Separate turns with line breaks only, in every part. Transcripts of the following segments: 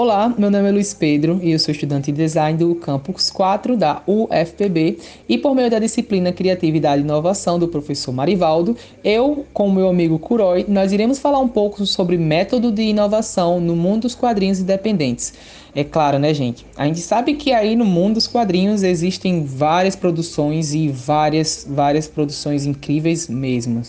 Olá, meu nome é Luiz Pedro e eu sou estudante de design do campus 4 da UFPB e por meio da disciplina Criatividade e Inovação do professor Marivaldo, eu, com meu amigo Kuroi, nós iremos falar um pouco sobre método de inovação no mundo dos quadrinhos independentes. É claro, né, gente? A gente sabe que aí no mundo dos quadrinhos existem várias produções e várias, várias produções incríveis mesmo.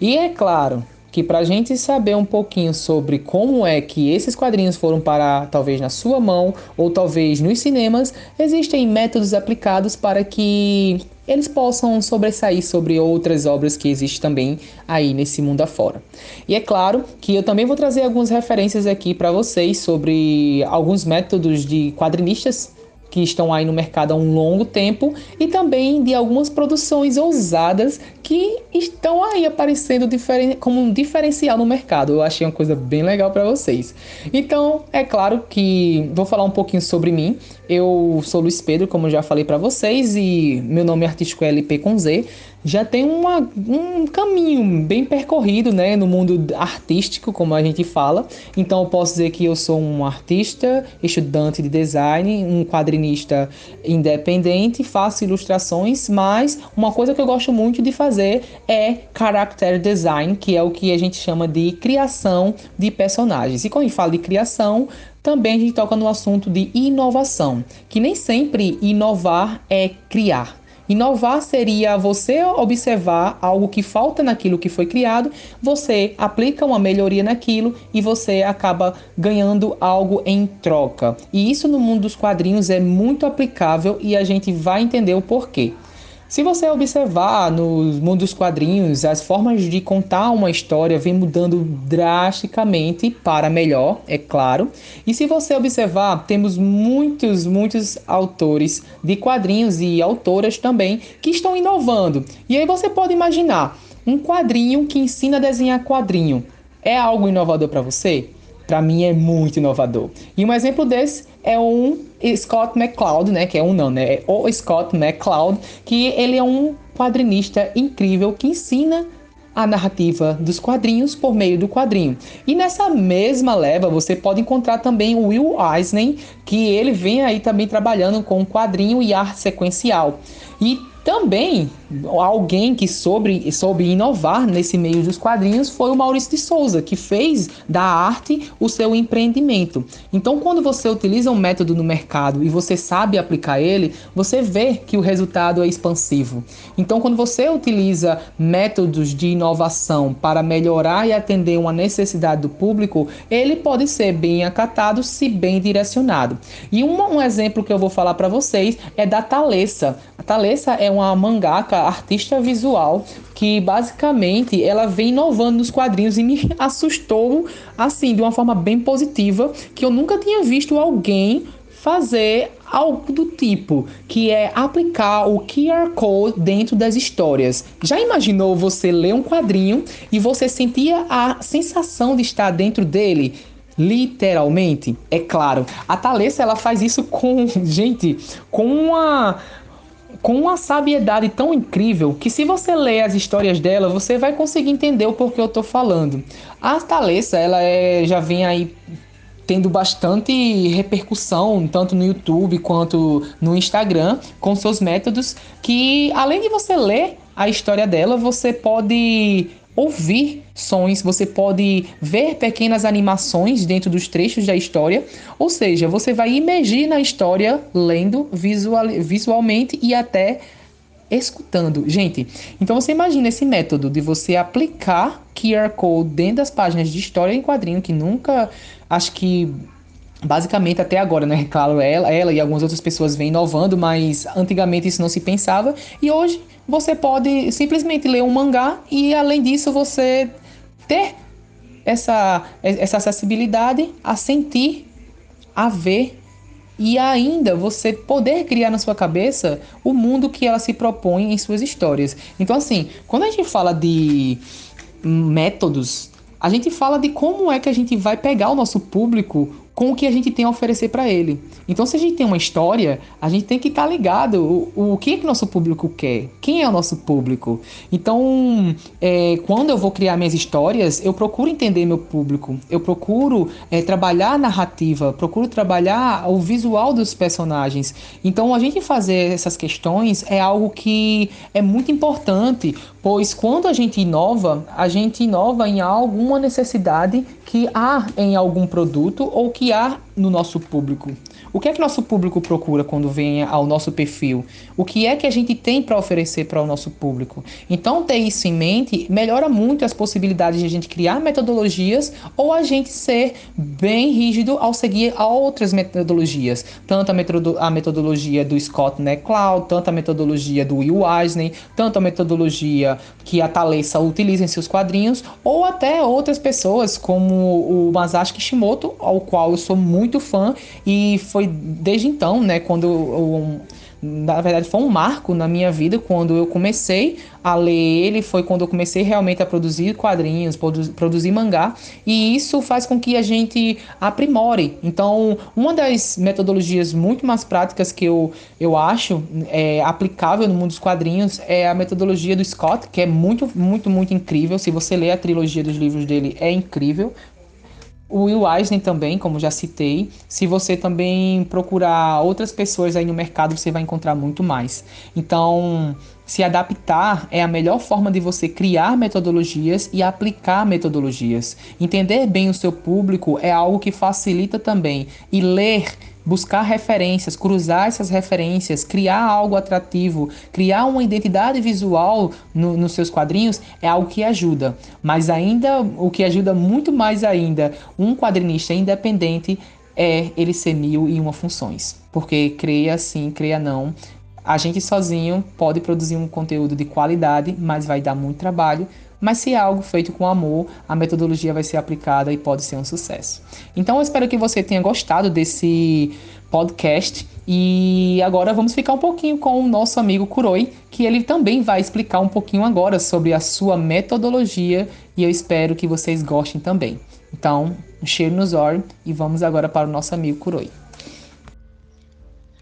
E é claro, que para a gente saber um pouquinho sobre como é que esses quadrinhos foram parar, talvez na sua mão ou talvez nos cinemas, existem métodos aplicados para que eles possam sobressair sobre outras obras que existem também aí nesse mundo afora. E é claro que eu também vou trazer algumas referências aqui para vocês sobre alguns métodos de quadrinistas que estão aí no mercado há um longo tempo e também de algumas produções ousadas que estão aí aparecendo como um diferencial no mercado. Eu achei uma coisa bem legal para vocês. Então, é claro que vou falar um pouquinho sobre mim. Eu sou Luiz Pedro, como já falei para vocês, e meu nome artístico é LP com Z já tem uma, um caminho bem percorrido né, no mundo artístico, como a gente fala. Então eu posso dizer que eu sou um artista, estudante de design, um quadrinista independente, faço ilustrações, mas uma coisa que eu gosto muito de fazer é character design, que é o que a gente chama de criação de personagens. E quando a gente fala de criação, também a gente toca no assunto de inovação, que nem sempre inovar é criar. Inovar seria você observar algo que falta naquilo que foi criado, você aplica uma melhoria naquilo e você acaba ganhando algo em troca. E isso no mundo dos quadrinhos é muito aplicável e a gente vai entender o porquê. Se você observar no mundo dos quadrinhos, as formas de contar uma história vem mudando drasticamente para melhor, é claro. E se você observar, temos muitos, muitos autores de quadrinhos e autoras também que estão inovando. E aí você pode imaginar um quadrinho que ensina a desenhar quadrinho. É algo inovador para você? Para mim é muito inovador. E um exemplo desse é um Scott McCloud, né? Que é um não, né? É o Scott McCloud, que ele é um quadrinista incrível que ensina a narrativa dos quadrinhos por meio do quadrinho. E nessa mesma leva você pode encontrar também o Will Eisner, que ele vem aí também trabalhando com quadrinho e arte sequencial. E também, alguém que soube, soube inovar nesse meio dos quadrinhos foi o Maurício de Souza, que fez da arte o seu empreendimento. Então, quando você utiliza um método no mercado e você sabe aplicar ele, você vê que o resultado é expansivo. Então, quando você utiliza métodos de inovação para melhorar e atender uma necessidade do público, ele pode ser bem acatado se bem direcionado. E um, um exemplo que eu vou falar para vocês é da Thalessa. A Thalessa é uma mangaka, artista visual, que basicamente ela vem inovando nos quadrinhos e me assustou assim, de uma forma bem positiva, que eu nunca tinha visto alguém fazer algo do tipo, que é aplicar o QR Code dentro das histórias. Já imaginou você ler um quadrinho e você sentia a sensação de estar dentro dele? Literalmente, é claro. A Thalessa ela faz isso com, gente, com uma com uma sabiedade tão incrível que se você ler as histórias dela, você vai conseguir entender o porquê eu tô falando. A Thalessa, ela é, já vem aí tendo bastante repercussão, tanto no YouTube quanto no Instagram, com seus métodos, que além de você ler a história dela, você pode ouvir sons, você pode ver pequenas animações dentro dos trechos da história, ou seja, você vai imergir na história lendo visual, visualmente e até escutando. Gente, então você imagina esse método de você aplicar QR Code dentro das páginas de história em quadrinho que nunca acho que basicamente até agora, né? Claro, ela, ela e algumas outras pessoas vêm inovando, mas antigamente isso não se pensava e hoje você pode simplesmente ler um mangá e além disso você ter essa, essa acessibilidade a sentir, a ver e ainda você poder criar na sua cabeça o mundo que ela se propõe em suas histórias. Então assim, quando a gente fala de métodos, a gente fala de como é que a gente vai pegar o nosso público com o que a gente tem a oferecer para ele. Então, se a gente tem uma história, a gente tem que estar tá ligado o, o que é que nosso público quer, quem é o nosso público. Então, é, quando eu vou criar minhas histórias, eu procuro entender meu público, eu procuro é, trabalhar a narrativa, procuro trabalhar o visual dos personagens. Então, a gente fazer essas questões é algo que é muito importante, pois quando a gente inova, a gente inova em alguma necessidade que há em algum produto ou que há no nosso público. O que é que nosso público procura quando vem ao nosso perfil? O que é que a gente tem para oferecer para o nosso público? Então, ter isso em mente melhora muito as possibilidades de a gente criar metodologias ou a gente ser bem rígido ao seguir outras metodologias. Tanto a, metodo a metodologia do Scott McCloud, tanto a metodologia do Will Eisner, tanto a metodologia que a Thalessa utiliza em seus quadrinhos, ou até outras pessoas como o Masashi Kishimoto, ao qual eu sou muito fã e foi desde então, né, quando eu, na verdade foi um marco na minha vida quando eu comecei a ler ele, foi quando eu comecei realmente a produzir quadrinhos, produzir mangá, e isso faz com que a gente aprimore. Então, uma das metodologias muito mais práticas que eu, eu acho é, aplicável no mundo dos quadrinhos é a metodologia do Scott, que é muito, muito, muito incrível. Se você ler a trilogia dos livros dele, é incrível. O Will Eisner também, como já citei. Se você também procurar outras pessoas aí no mercado, você vai encontrar muito mais. Então, se adaptar é a melhor forma de você criar metodologias e aplicar metodologias. Entender bem o seu público é algo que facilita também. E ler buscar referências, cruzar essas referências, criar algo atrativo, criar uma identidade visual no, nos seus quadrinhos é algo que ajuda. Mas ainda, o que ajuda muito mais ainda um quadrinista independente é ele ser mil e uma funções. Porque creia sim, creia não, a gente sozinho pode produzir um conteúdo de qualidade, mas vai dar muito trabalho, mas se é algo feito com amor, a metodologia vai ser aplicada e pode ser um sucesso. Então eu espero que você tenha gostado desse podcast e agora vamos ficar um pouquinho com o nosso amigo Kuroi, que ele também vai explicar um pouquinho agora sobre a sua metodologia e eu espero que vocês gostem também. Então, um cheiro nos olhos e vamos agora para o nosso amigo Kuroi.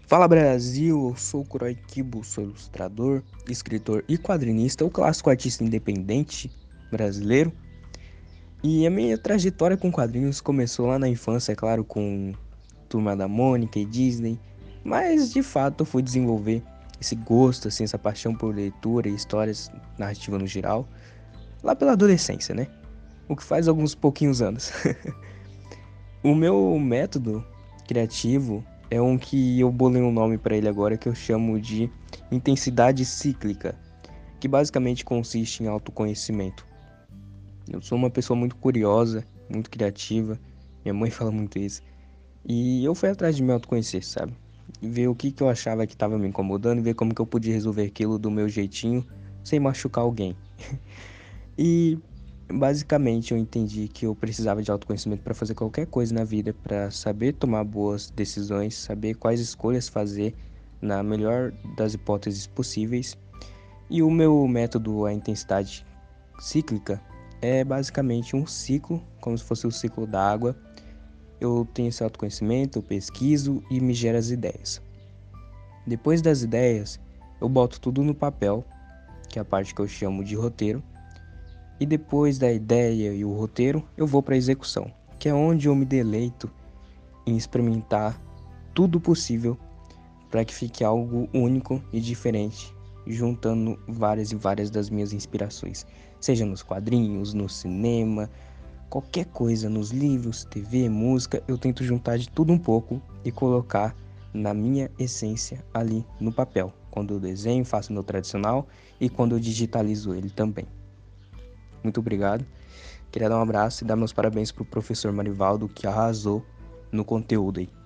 Fala Brasil, eu sou o Kuroi Kibo, sou ilustrador, escritor e quadrinista, o clássico artista independente brasileiro. E a minha trajetória com quadrinhos começou lá na infância, é claro, com Turma da Mônica e Disney, mas de fato eu fui desenvolver esse gosto, assim, essa paixão por leitura e histórias narrativas no geral, lá pela adolescência, né? O que faz alguns pouquinhos anos. o meu método criativo é um que eu bolei um nome para ele agora que eu chamo de intensidade cíclica, que basicamente consiste em autoconhecimento. Eu sou uma pessoa muito curiosa, muito criativa, minha mãe fala muito isso, e eu fui atrás de me autoconhecer, sabe? Ver o que, que eu achava que estava me incomodando ver como que eu podia resolver aquilo do meu jeitinho sem machucar alguém. e Basicamente, eu entendi que eu precisava de autoconhecimento para fazer qualquer coisa na vida, para saber tomar boas decisões, saber quais escolhas fazer na melhor das hipóteses possíveis. E o meu método, a intensidade cíclica, é basicamente um ciclo, como se fosse o ciclo da água. Eu tenho esse autoconhecimento, eu pesquiso e me gera as ideias. Depois das ideias, eu boto tudo no papel, que é a parte que eu chamo de roteiro e depois da ideia e o roteiro, eu vou para a execução, que é onde eu me deleito em experimentar tudo possível para que fique algo único e diferente, juntando várias e várias das minhas inspirações, seja nos quadrinhos, no cinema, qualquer coisa, nos livros, TV, música, eu tento juntar de tudo um pouco e colocar na minha essência ali no papel. Quando eu desenho, faço meu tradicional e quando eu digitalizo ele também. Muito obrigado. Queria dar um abraço e dar meus parabéns pro professor Marivaldo que arrasou no conteúdo aí.